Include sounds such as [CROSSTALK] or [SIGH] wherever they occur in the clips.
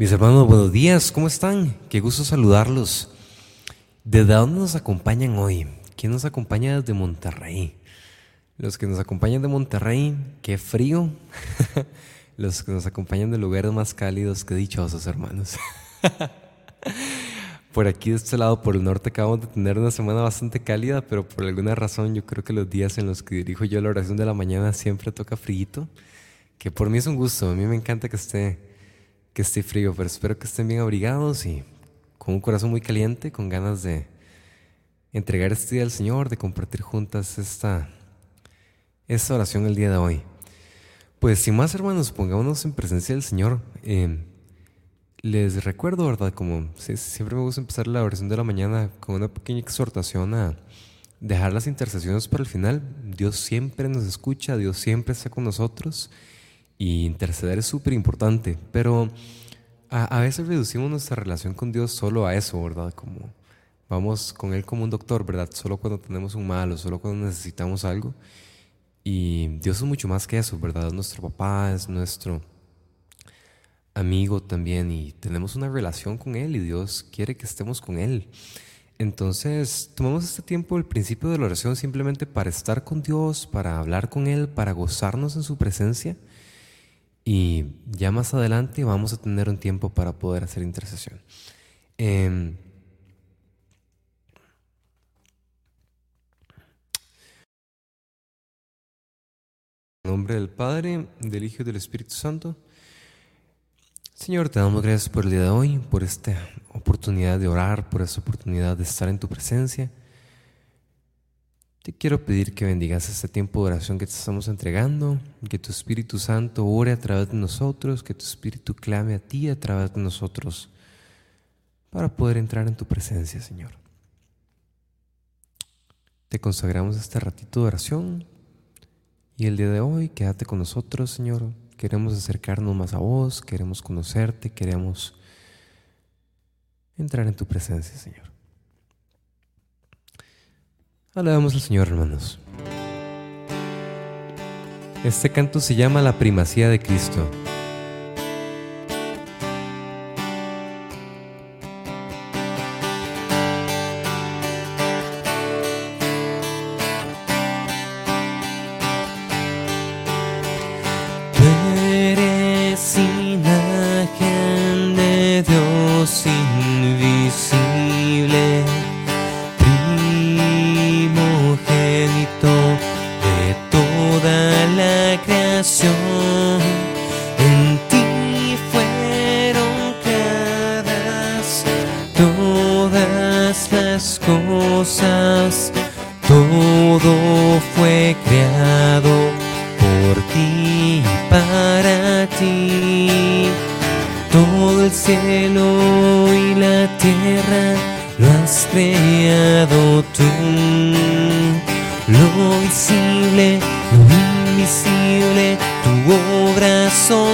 Mis hermanos, buenos días, ¿cómo están? Qué gusto saludarlos. ¿Desde dónde nos acompañan hoy? ¿Quién nos acompaña desde Monterrey? Los que nos acompañan de Monterrey, qué frío. [LAUGHS] Los que nos acompañan de lugares más cálidos, qué dichosos, hermanos. [LAUGHS] por aquí de este lado, por el norte, acabamos de tener una semana bastante cálida, pero por alguna razón yo creo que los días en los que dirijo yo la oración de la mañana siempre toca frío, que por mí es un gusto, a mí me encanta que esté que esté frío, pero espero que estén bien abrigados y con un corazón muy caliente, con ganas de entregar este día al Señor, de compartir juntas esta, esta oración el día de hoy. Pues sin más hermanos, pongámonos en presencia del Señor. Eh, les recuerdo, ¿verdad? Como siempre me gusta empezar la oración de la mañana con una pequeña exhortación a dejar las intercesiones para el final. Dios siempre nos escucha, Dios siempre está con nosotros y interceder es súper importante, pero a, veces reducimos nuestra relación con Dios solo a eso, ¿verdad? Como vamos con Él como un doctor, ¿verdad? Solo cuando tenemos un mal o solo cuando necesitamos algo. Y Dios es mucho más que eso, ¿verdad? Es nuestro papá, es nuestro amigo también y tenemos una relación con Él y Dios quiere que estemos con Él. Entonces, tomamos este tiempo, el principio de la oración, simplemente para estar con Dios, para hablar con Él, para gozarnos en su presencia y ya más adelante vamos a tener un tiempo para poder hacer intercesión. Em, nombre del Padre, del Hijo y del Espíritu Santo. Señor, te damos gracias por el día de hoy, por esta oportunidad de orar, por esta oportunidad de estar en tu presencia. Te quiero pedir que bendigas este tiempo de oración que te estamos entregando, que tu Espíritu Santo ore a través de nosotros, que tu Espíritu clame a ti a través de nosotros para poder entrar en tu presencia, Señor. Te consagramos este ratito de oración y el día de hoy quédate con nosotros, Señor. Queremos acercarnos más a vos, queremos conocerte, queremos entrar en tu presencia, Señor. Alabamos al Señor, hermanos. Este canto se llama La primacía de Cristo.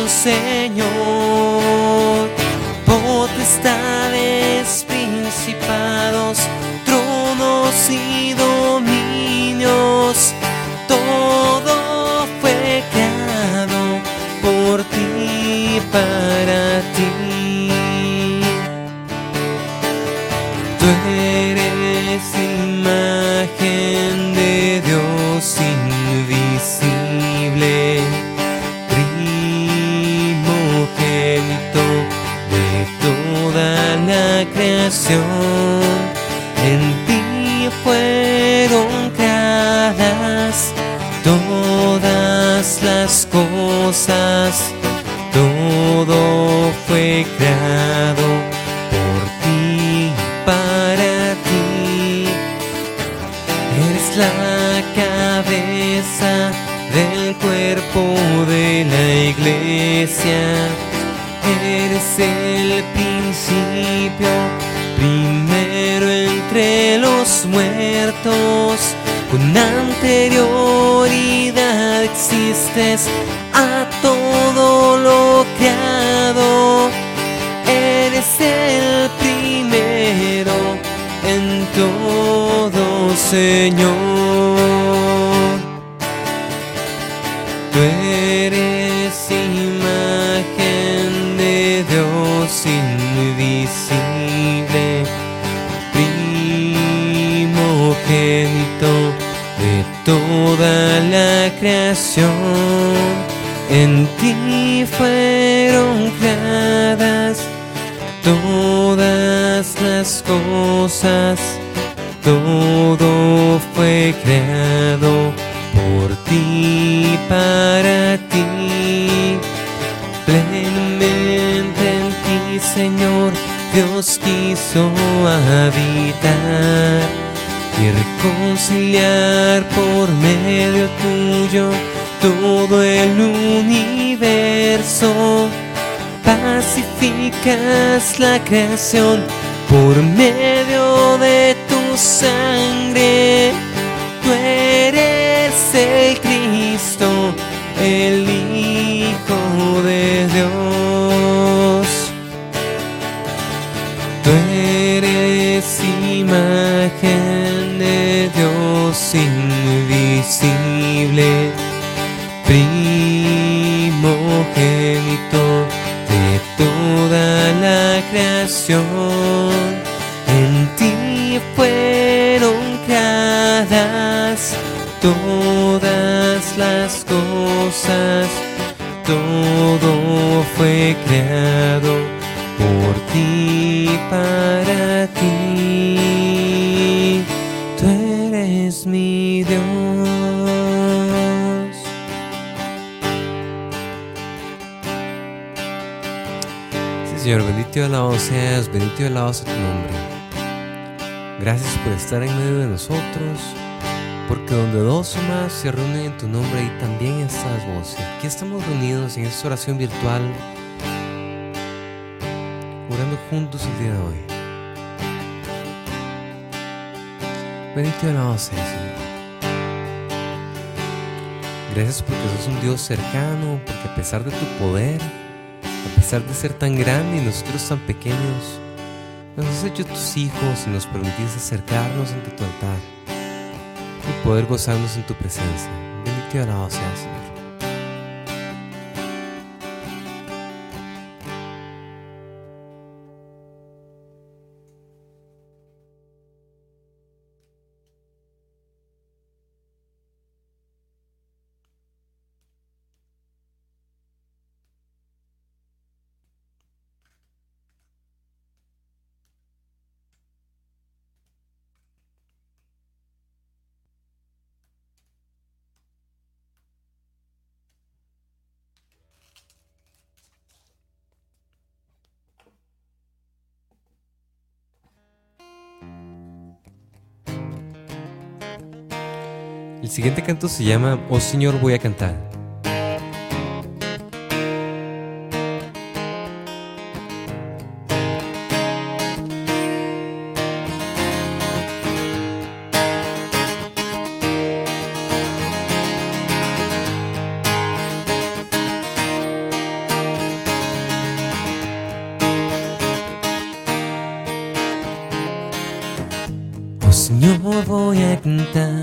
Señor. Potestades, principados, y del cuerpo de la iglesia, eres el principio primero entre los muertos, con anterioridad existes a todo lo creado, eres el primero en todo, Señor. Toda la creación. En ti fueron creadas todas las cosas, todo fue creado por ti, para ti, plenamente en ti, Señor, Dios quiso habitar y reconciliar por medio tuyo todo el universo. Pacificas la creación por medio de tu sangre. Tú eres el Cristo, el primogénito de toda la creación. En ti fueron creadas todas las cosas, todo fue creado por ti, para bendito y alabado seas, bendito y alabado sea tu nombre. Gracias por estar en medio de nosotros, porque donde dos o más se reúnen en tu nombre, ahí también estás vos. Y aquí estamos reunidos en esta oración virtual orando juntos el día de hoy. Bendito y alabado sea, Señor. Gracias porque sos un Dios cercano, porque a pesar de tu poder, pesar de ser tan grande y nosotros tan pequeños, nos has hecho tus hijos y nos permitís acercarnos ante tu altar y poder gozarnos en tu presencia. Bendito y alabado sea, Señor. Siguiente canto se llama Oh Señor voy a cantar. Oh Señor voy a cantar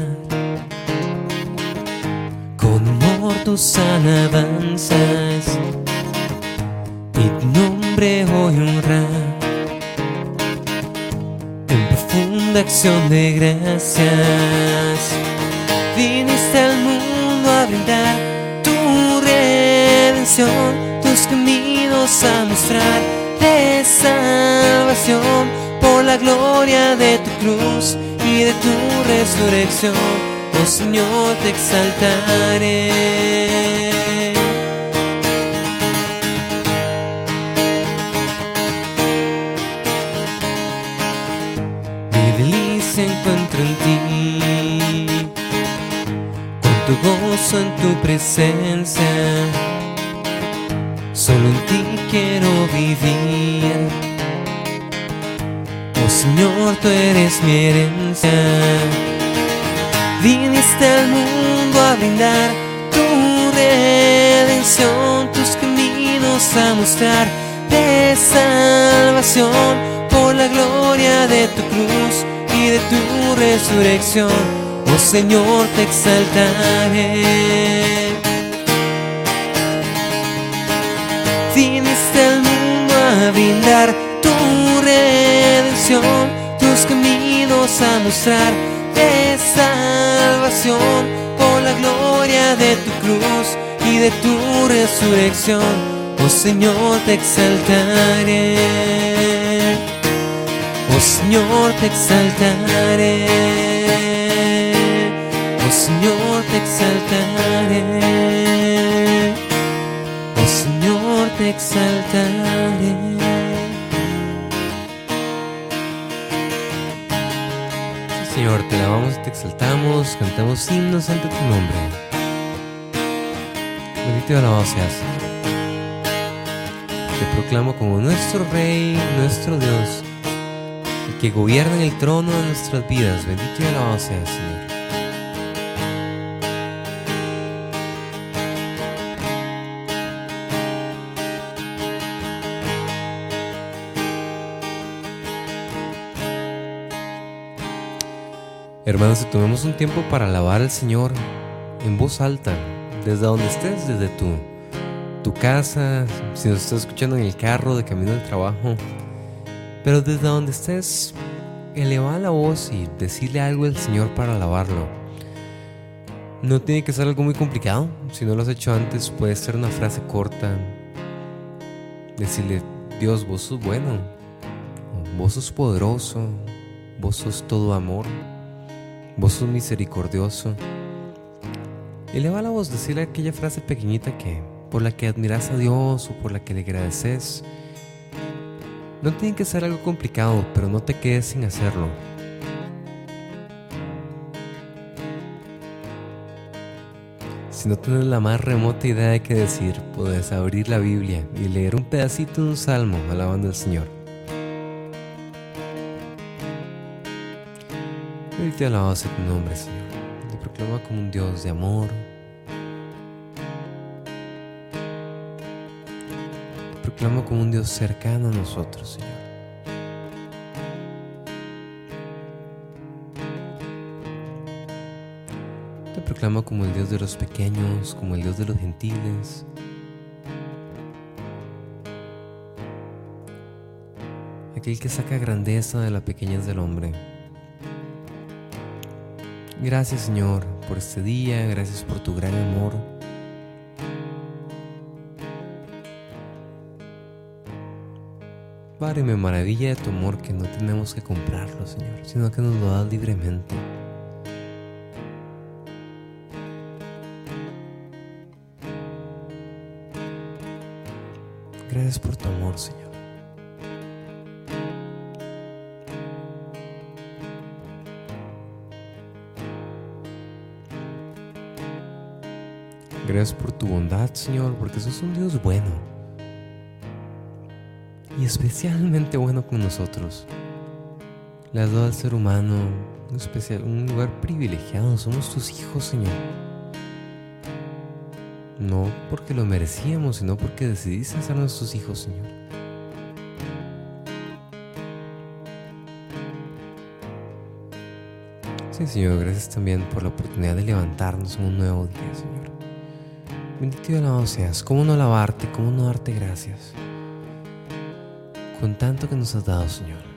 tus alabanzas y tu nombre voy a honrar en profunda acción de gracias. Viniste al mundo a brindar tu redención, tus caminos a mostrar de salvación por la gloria de tu cruz y de tu resurrección. Oh Señor, te exaltaré. Mi delicia encuentro en ti, cuánto gozo en tu presencia. Solo en ti quiero vivir. Oh Señor, tú eres mi herencia. Brindar tu redención, tus caminos a mostrar de salvación por la gloria de tu cruz y de tu resurrección. Oh Señor, te exaltaré. Viniste al mundo a brindar tu redención, tus caminos a mostrar de salvación la gloria de tu cruz y de tu resurrección. Oh Señor, te exaltaré. Oh Señor, te exaltaré. Oh Señor, te exaltaré. Oh Señor, te exaltaré. Señor, te alabamos te exaltamos, cantamos himnos ante tu nombre. Bendito y alabado seas, Te proclamo como nuestro Rey, nuestro Dios, el que gobierna en el trono de nuestras vidas. Bendito y alabado seas, Señor. Hermanos, si tomemos un tiempo para alabar al Señor en voz alta, desde donde estés, desde tu, tu casa, si nos estás escuchando en el carro de camino al trabajo, pero desde donde estés, eleva la voz y decirle algo al Señor para alabarlo. No tiene que ser algo muy complicado, si no lo has hecho antes, puede ser una frase corta. Decirle, Dios, vos sos bueno, vos sos poderoso, vos sos todo amor. Vos sos misericordioso. Eleva la voz, decirle aquella frase pequeñita que por la que admiras a Dios o por la que le agradeces. No tiene que ser algo complicado, pero no te quedes sin hacerlo. Si no tienes la más remota idea de qué decir, puedes abrir la Biblia y leer un pedacito de un salmo alabando al Señor. Hoy te alabado sea tu nombre, Señor. Te proclama como un Dios de amor. Te proclamo como un Dios cercano a nosotros, Señor. Te proclamo como el Dios de los pequeños, como el Dios de los gentiles. Aquel que saca grandeza de la pequeñez del hombre. Gracias Señor por este día, gracias por tu gran amor. Padre, me maravilla de tu amor que no tenemos que comprarlo, Señor, sino que nos lo das libremente. Gracias por tu amor, Señor. Gracias por tu bondad, Señor, porque sos un Dios bueno. Y especialmente bueno con nosotros. Le has dado al ser humano un, especial, lugar privilegiado. Somos tus hijos, Señor. No porque lo merecíamos, sino porque decidiste ser nuestros hijos, Señor. Sí, Señor, gracias también por la oportunidad de levantarnos en un nuevo día, Señor. Bendito y alabado seas. ¿Cómo no alabarte? ¿Cómo no darte gracias? Con tanto que nos has dado, Señor.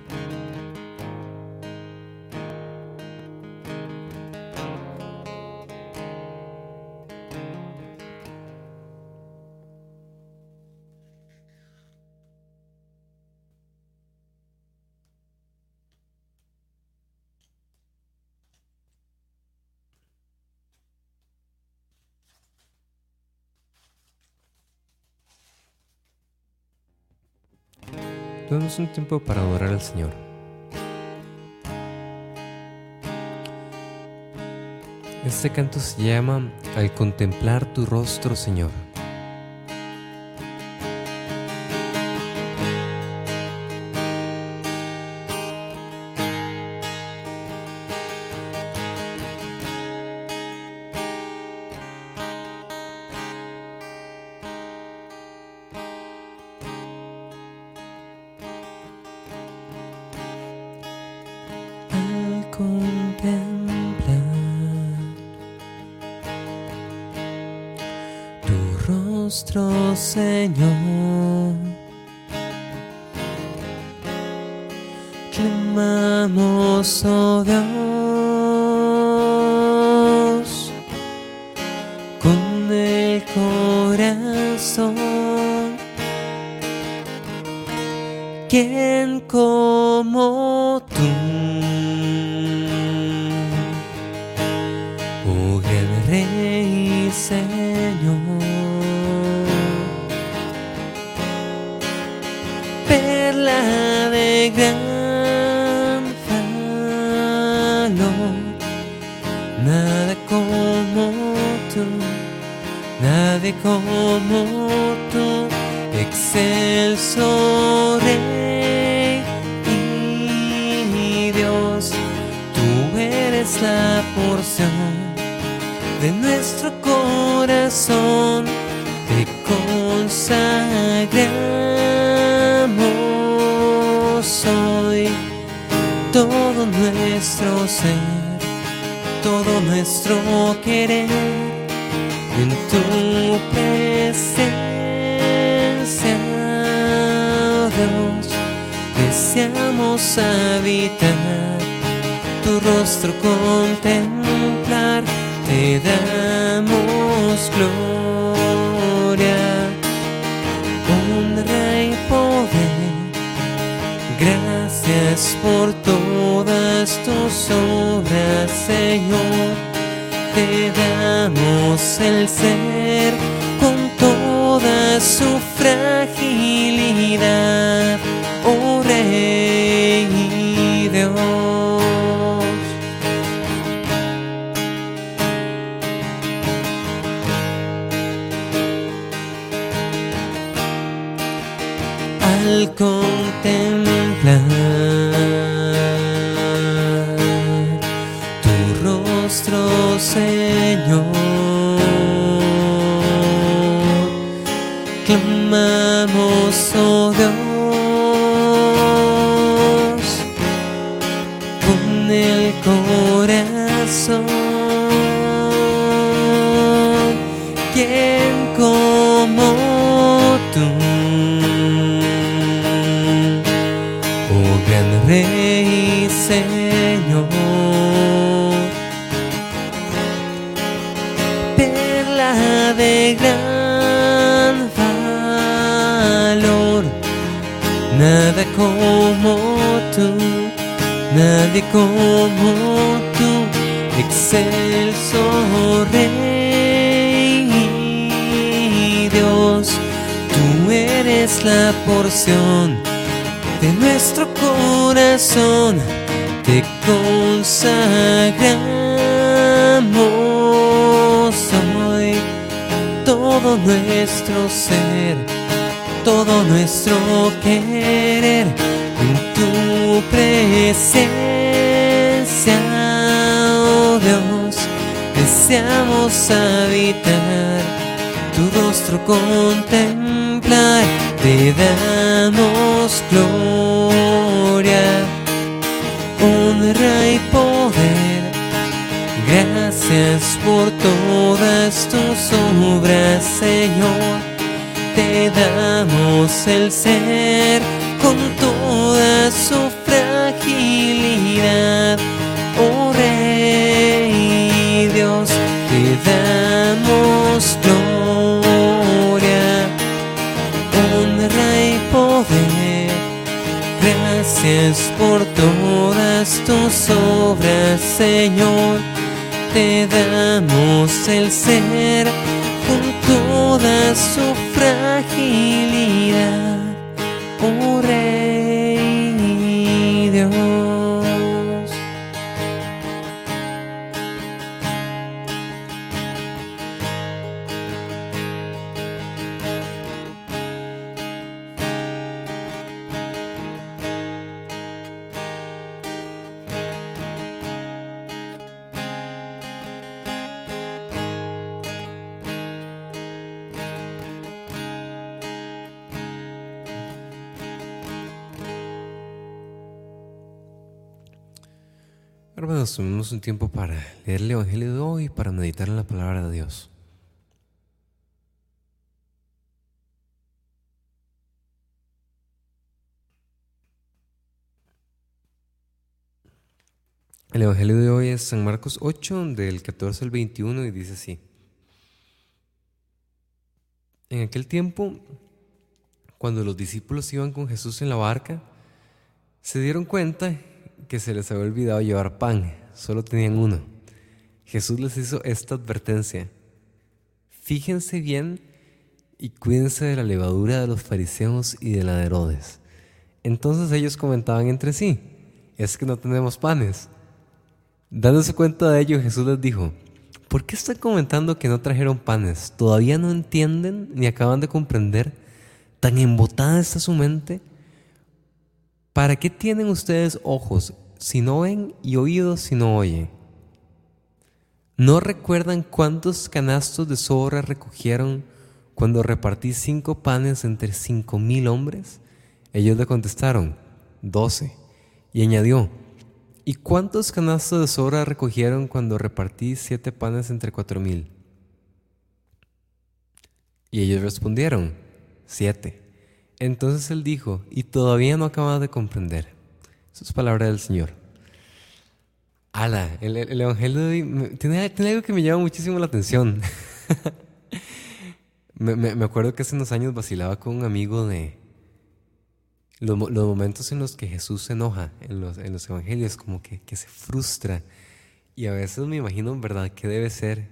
Tenemos un tiempo para adorar al Señor. Este canto se llama Al contemplar tu rostro, Señor. nuestro Señor. Clamamos, oh Dios, con el corazón. Que de nuestro corazón, te consagramos hoy todo nuestro ser todo nuestro querer en tu presencia, Dios. Deseamos habitar tu rostro, contemplar, te damos gloria, honra y poder. Gracias por todas tus obras, Señor. Te damos el ser con toda su fragilidad, oh Rey nadie como tú, excelso Rey Dios, tú eres la porción de nuestro corazón. Te consagramos hoy todo nuestro ser, todo nuestro querer tu presencia, oh Dios, deseamos habitar tu rostro contemplar, te damos gloria, honra y poder. Gracias por todas tus obras, Señor. Te damos el ser con toda su fragilidad, oh Rey Dios, te damos gloria, honra y poder. Gracias por todas tus obras, Señor. Te damos el ser con toda su fragilidad, Hermanos, tomemos un tiempo para leer el Evangelio de hoy y para meditar en la palabra de Dios. El Evangelio de hoy es San Marcos 8, del 14 al 21, y dice así. En aquel tiempo, cuando los discípulos iban con Jesús en la barca, se dieron cuenta que se les había olvidado llevar pan, solo tenían uno. Jesús les hizo esta advertencia. Fíjense bien y cuídense de la levadura de los fariseos y de la de Herodes. Entonces ellos comentaban entre sí, es que no tenemos panes. Dándose cuenta de ello, Jesús les dijo, ¿por qué están comentando que no trajeron panes? ¿Todavía no entienden ni acaban de comprender? ¿Tan embotada está su mente? ¿Para qué tienen ustedes ojos si no ven y oídos si no oyen? ¿No recuerdan cuántos canastos de sobra recogieron cuando repartí cinco panes entre cinco mil hombres? Ellos le contestaron, doce. Y añadió, ¿y cuántos canastos de sobra recogieron cuando repartí siete panes entre cuatro mil? Y ellos respondieron, siete. Entonces él dijo, y todavía no acaba de comprender. Eso es palabra del Señor. Ala, el, Evangelio de hoy tiene, algo que me llama muchísimo la atención. [LAUGHS] me, acuerdo que hace unos años vacilaba con un amigo de los, momentos en los que Jesús se enoja en los, en los evangelios, como que, que, se frustra. Y a veces me imagino en verdad que debe ser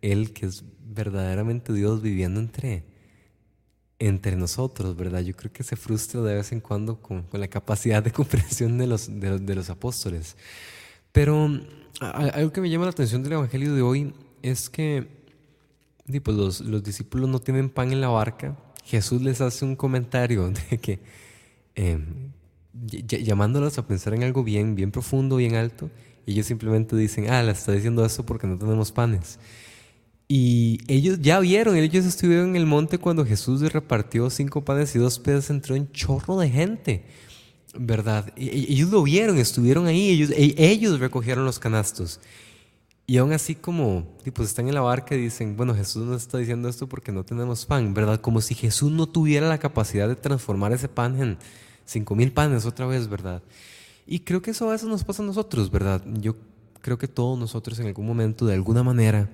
Él, que es verdaderamente Dios viviendo entre, entre nosotros, ¿verdad? Yo creo que se frustra de vez en cuando con, la capacidad de [LAUGHS] comprensión de los, de, los apóstoles. Pero algo que me llama la atención del Evangelio de hoy es que pues los, los, discípulos no tienen pan en la barca. Jesús les hace un comentario [LAUGHS] de que, eh, llamándolos a pensar en algo bien, bien profundo, bien alto, ellos simplemente dicen, ah, le está diciendo eso porque no tenemos panes. Y ellos ya vieron, ellos estuvieron en el monte cuando Jesús repartió cinco panes y dos peces entró un chorro de gente, ¿verdad? ellos lo vieron, estuvieron ahí, ellos, e, ellos recogieron los canastos. Y aún así como, pues están en la barca y dicen, bueno, Jesús nos está diciendo esto porque no tenemos pan, ¿verdad? Como si Jesús no tuviera la capacidad de transformar ese pan en cinco mil panes otra vez, ¿verdad? Y creo que eso a veces nos pasa a nosotros, ¿verdad? Yo creo que todos nosotros en algún momento, de alguna manera,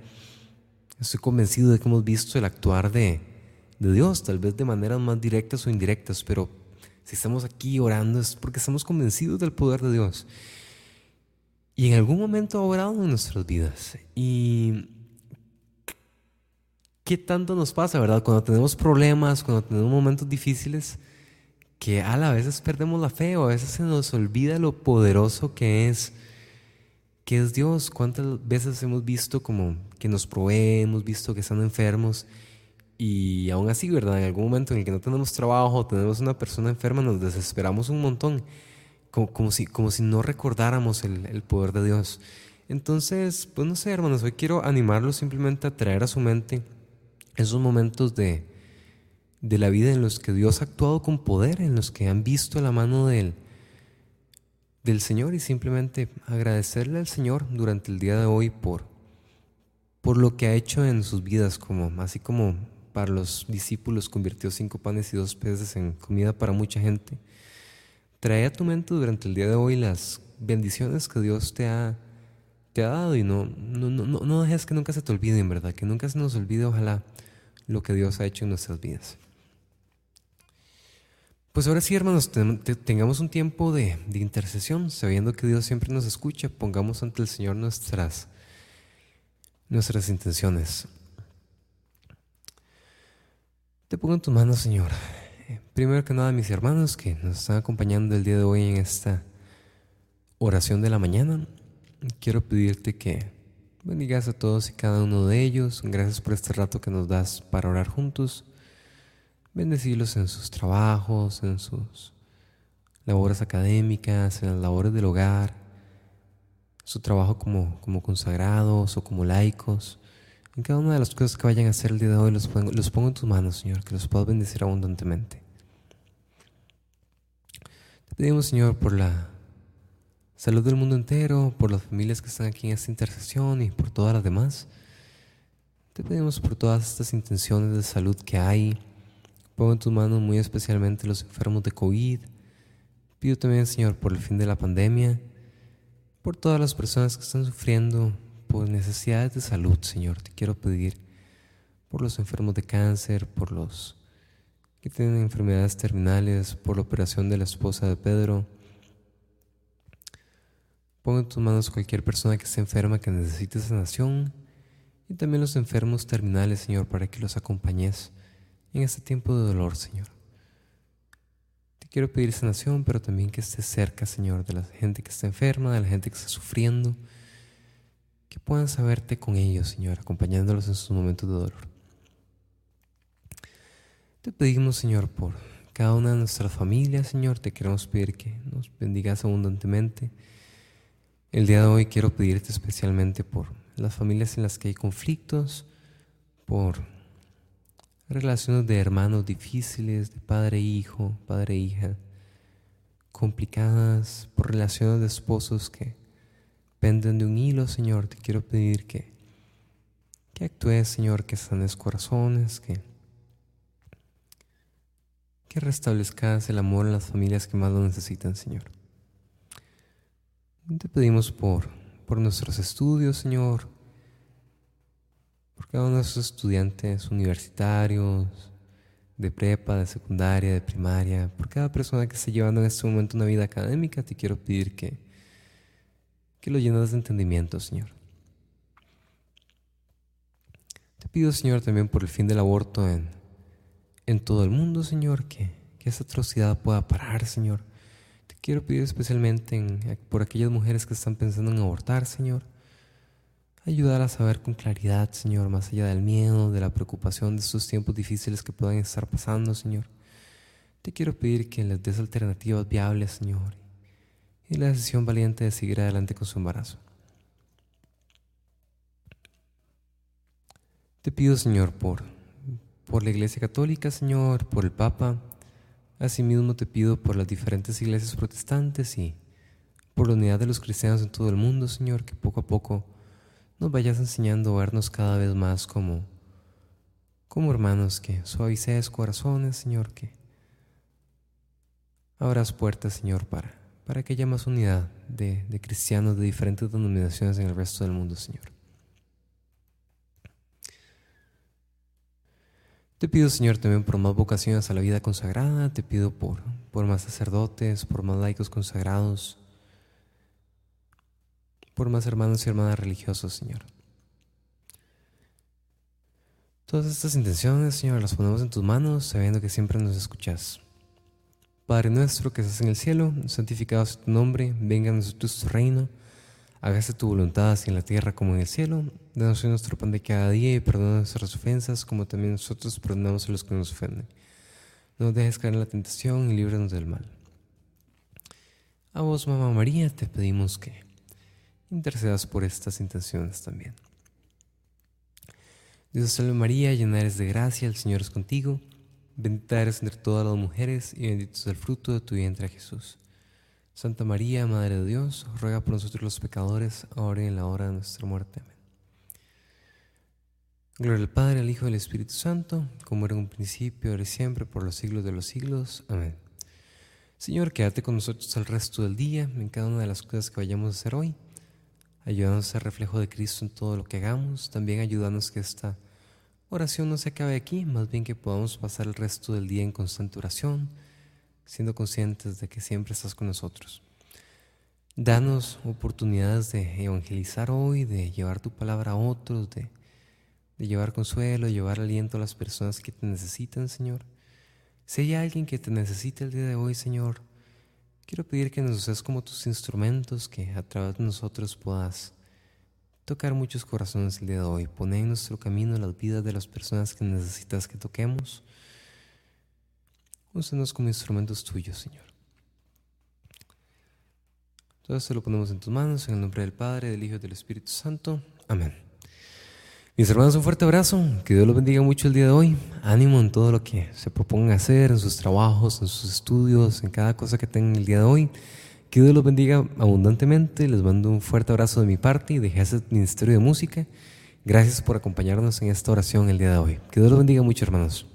Estoy convencido de que hemos visto el actuar de, Dios, tal vez de maneras más directas o indirectas, pero si estamos aquí orando es porque estamos convencidos del poder de Dios. Y en algún momento ha orado en nuestras vidas. Y qué tanto nos pasa, ¿verdad? Cuando tenemos problemas, cuando tenemos momentos difíciles, que a veces perdemos la fe o a veces se nos olvida lo poderoso que es ¿Qué es Dios? ¿Cuántas veces hemos visto como que nos provee, hemos visto que están enfermos y aún así, ¿verdad? En algún momento en el que no tenemos trabajo, tenemos una persona enferma, nos desesperamos un montón, como, si, como si no recordáramos el, poder de Dios. Entonces, pues no sé, hermanos, hoy quiero animarlos simplemente a traer a su mente esos momentos de, de la vida en los que Dios ha actuado con poder, en los que han visto la mano de Él del Señor y simplemente agradecerle al Señor durante el día de hoy por, por lo que ha hecho en sus vidas, como, así como para los discípulos convirtió cinco panes y dos peces en comida para mucha gente. Trae a tu mente durante el día de hoy las bendiciones que Dios te ha, te ha dado y no, no, no, no dejes que nunca se te olvide, en verdad, que nunca se nos olvide, ojalá, lo que Dios ha hecho en nuestras vidas. Pues ahora sí, hermanos, tengamos un tiempo de, intercesión, sabiendo que Dios siempre nos escucha, pongamos ante el Señor nuestras, nuestras intenciones. Te pongo en tus manos, Señor. Primero que nada, mis hermanos que nos están acompañando el día de hoy en esta oración de la mañana, quiero pedirte que bendigas a todos y cada uno de ellos. Gracias por este rato que nos das para orar juntos. Bendecirlos en sus trabajos, en sus labores académicas, en las labores del hogar, su trabajo como, como consagrados o como laicos. En cada una de las cosas que vayan a hacer el día de hoy, los pongo, los pongo en tus manos, Señor, que los puedas bendecir abundantemente. Te pedimos, Señor, por la salud del mundo entero, por las familias que están aquí en esta intercesión y por todas las demás. Te pedimos por todas estas intenciones de salud que hay Pongo en tus manos muy especialmente los enfermos de COVID. Pido también, Señor, por el fin de la pandemia, por todas las personas que están sufriendo por necesidades de salud, Señor. Te quiero pedir por los enfermos de cáncer, por los que tienen enfermedades terminales, por la operación de la esposa de Pedro. Pon en tus manos cualquier persona que esté enferma, que necesite sanación, y también los enfermos terminales, Señor, para que los acompañes en este tiempo de dolor, Señor. Te quiero pedir sanación, pero también que estés cerca, Señor, de la gente que está enferma, de la gente que está sufriendo, que puedan saberte con ellos, Señor, acompañándolos en sus momentos de dolor. Te pedimos, Señor, por cada una de nuestras familias, Señor, te queremos pedir que nos bendigas abundantemente. El día de hoy quiero pedirte especialmente por las familias en las que hay conflictos, por relaciones de hermanos difíciles, de padre e hijo, padre e hija, complicadas, por relaciones de esposos que penden de un hilo, Señor. Te quiero pedir que, que actúes, Señor, que sanes corazones, que que restablezcas el amor en las familias que más lo necesitan, Señor. Te pedimos por, por nuestros estudios, Señor, cada uno de nuestros estudiantes universitarios, de prepa, de secundaria, de primaria, por cada persona que esté llevando en este momento una vida académica, te quiero pedir que, que lo llenes de entendimiento, Señor. Te pido, Señor, también por el fin del aborto en, en todo el mundo, Señor, que, que esa atrocidad pueda parar, Señor. Te quiero pedir especialmente por aquellas mujeres que están pensando en abortar, Señor. Ayudar a saber con claridad, Señor, más allá del miedo, de la preocupación de estos tiempos difíciles que puedan estar pasando, Señor. Te quiero pedir que les des alternativas viables, Señor, y la decisión valiente de seguir adelante con su embarazo. Te pido, Señor, por por la Iglesia Católica, Señor, por el Papa. Asimismo te pido por las diferentes iglesias protestantes y por la unidad de los cristianos en todo el mundo, Señor, que poco a poco nos vayas enseñando a vernos cada vez más como, como hermanos, que suavices corazones, Señor, que abras puertas, Señor, para, para que haya más unidad de, de cristianos de diferentes denominaciones en el resto del mundo, Señor. Te pido, Señor, también por más vocaciones a la vida consagrada, te pido por, por más sacerdotes, por más laicos consagrados, por más hermanos y hermanas religiosos, Señor. Todas estas intenciones, Señor, las ponemos en tus manos, sabiendo que siempre nos escuchas. Padre nuestro que estás en el cielo, santificado sea tu nombre, venga a nosotros tu reino Hágase tu voluntad así en la tierra como en el cielo. Danos hoy nuestro pan de cada día y perdona nuestras ofensas como también nosotros perdonamos a los que nos ofenden. No nos dejes caer en la tentación y líbranos del mal. A vos, Mamá María, te pedimos que intercedas por estas intenciones también. Dios salve María, llena eres de gracia, el Señor es contigo. Bendita eres entre todas las mujeres y bendito es el fruto de tu vientre Jesús. Santa María, Madre de Dios, ruega por nosotros los pecadores, ahora y en la hora de nuestra muerte. Amén. Gloria al Padre, al Hijo y al Espíritu Santo, como era en un principio, ahora y siempre, por los siglos de los siglos. Amén. Señor, quédate con nosotros el resto del día, en cada una de las cosas que vayamos a hacer hoy. Ayúdanos a ser reflejo de Cristo en todo lo que hagamos. También ayúdanos que esta oración no se acabe aquí, más bien que podamos pasar el resto del día en constante oración siendo conscientes de que siempre estás con nosotros. Danos oportunidades de evangelizar hoy, de llevar tu palabra a otros, de, llevar consuelo, de llevar aliento a las personas que te necesitan, Señor. Si hay alguien que te necesita el día de hoy, Señor, quiero pedir que nos uses como tus instrumentos, que a través de nosotros puedas tocar muchos corazones el día de hoy, poner en nuestro camino las vidas de las personas que necesitas que toquemos Úsanos como instrumentos tuyos, Señor. Todo esto lo ponemos en tus manos, en el nombre del Padre, del Hijo y del Espíritu Santo. Amén. Mis hermanos, un fuerte abrazo. Que Dios los bendiga mucho el día de hoy. Ánimo en todo lo que se propongan hacer, en sus trabajos, en sus estudios, en cada cosa que tengan el día de hoy. Que Dios los bendiga abundantemente. Les mando un fuerte abrazo de mi parte y de ese Ministerio de Música. Gracias por acompañarnos en esta oración el día de hoy. Que Dios los bendiga mucho, hermanos.